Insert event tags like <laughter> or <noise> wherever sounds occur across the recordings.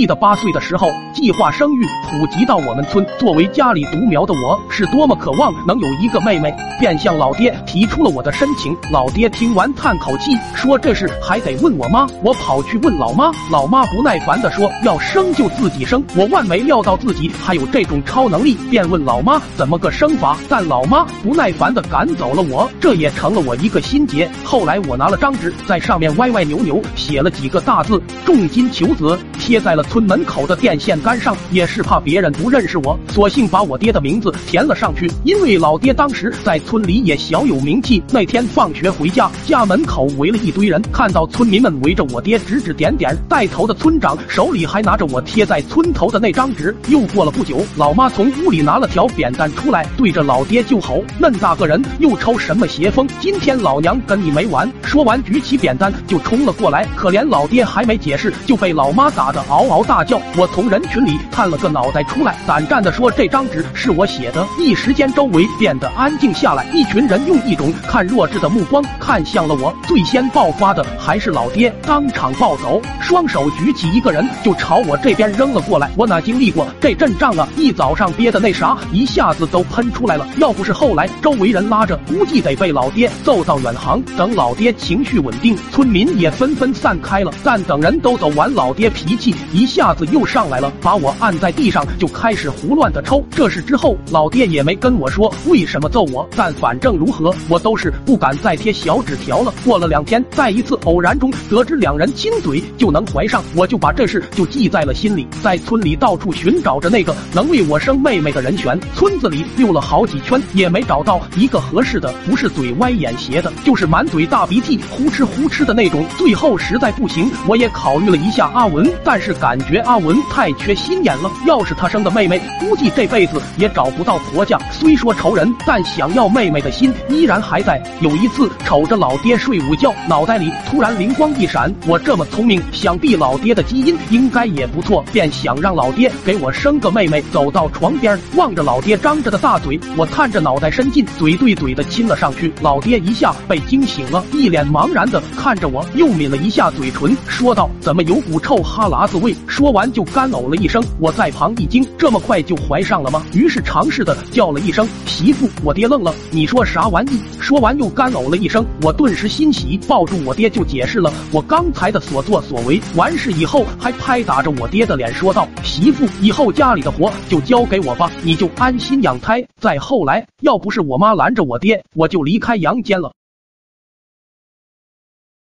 记得八岁的时候，计划生育普及到我们村。作为家里独苗的我，是多么渴望能有一个妹妹，便向老爹提出了我的申请。老爹听完叹口气，说这事还得问我妈。我跑去问老妈，老妈不耐烦地说要生就自己生。我万没料到自己还有这种超能力，便问老妈怎么个生法。但老妈不耐烦地赶走了我，这也成了我一个心结。后来我拿了张纸，在上面歪歪扭扭写了几个大字：重金求子，贴在了村门口的电线杆上，也是怕别人不认识我，索性把我爹的名字填了上去。因为老爹当时在村里也小有名气。那天放学回家，家门口围了一堆人，看到村民们围着我爹指指点点，带头的村长手里还拿着我贴在村头的那张纸。又过了不久，老妈从屋里拿了条扁担出来，对着老爹就吼：“嫩大个人，又抽什么邪风？今天老娘跟你没完！”说完，举起扁担就冲了过来。可怜老爹还没解释，就被老妈打得嗷嗷大叫。我从人群里探了个脑袋出来，胆战的说：“这张纸是我写的。”一时间，周围变得安静下来，一群人用一种看弱智的目光看向了我。最先爆发的还是老爹，当场暴走，双手举起一个人就朝我这边扔了过来。我哪经历过这阵仗啊？一早上憋的那啥，一下子都喷出来了。要不是后来周围人拉着，估计得被老爹揍到远航。等老爹情绪稳定，村民也纷纷散开了。但等人都走完，老爹脾气一下子又上来了，把我按在地上就开始胡乱的抽。这事之后，老爹也没跟我说为什么揍我，但反正如何，我都是不敢再贴小纸条了。过了两天，在一次偶然中得知两人亲嘴就能怀上，我就把这事就记在了心里，在村里到处寻找着那个能为我生妹妹的人选。村子里溜了好几圈，也没找到一个合适的，不是嘴歪眼斜的，就是满嘴大鼻涕、呼哧呼哧的那种。最后实在不行，我也考虑了一下阿文，但是感 <laughs> 感觉阿文太缺心眼了。要是他生的妹妹，估计这辈子也找不到婆家。虽说仇人，但想要妹妹的心依然还在。有一次瞅着老爹睡午觉，脑袋里突然灵光一闪，我这么聪明，想必老爹的基因应该也不错，便想让老爹给我生个妹妹。走到床边，望着老爹张着的大嘴，我探着脑袋伸进，嘴对嘴的亲了上去。老爹一下被惊醒了，一脸茫然的看着我，又抿了一下嘴唇，说道：“怎么有股臭哈喇子味？”说完就干呕了一声。我在旁一惊，这么快就怀上了吗？于是尝试的叫了一声“媳妇”，我爹愣了，你说啥玩意？说完又干呕了一声，我顿时欣喜，抱住我爹就解释了我刚才的所作所为。完事以后还拍打着我爹的脸说道：“媳妇，以后家里的活就交给我吧，你就安心养胎。”再后来，要不是我妈拦着我爹，我就离开阳间了。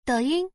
抖音。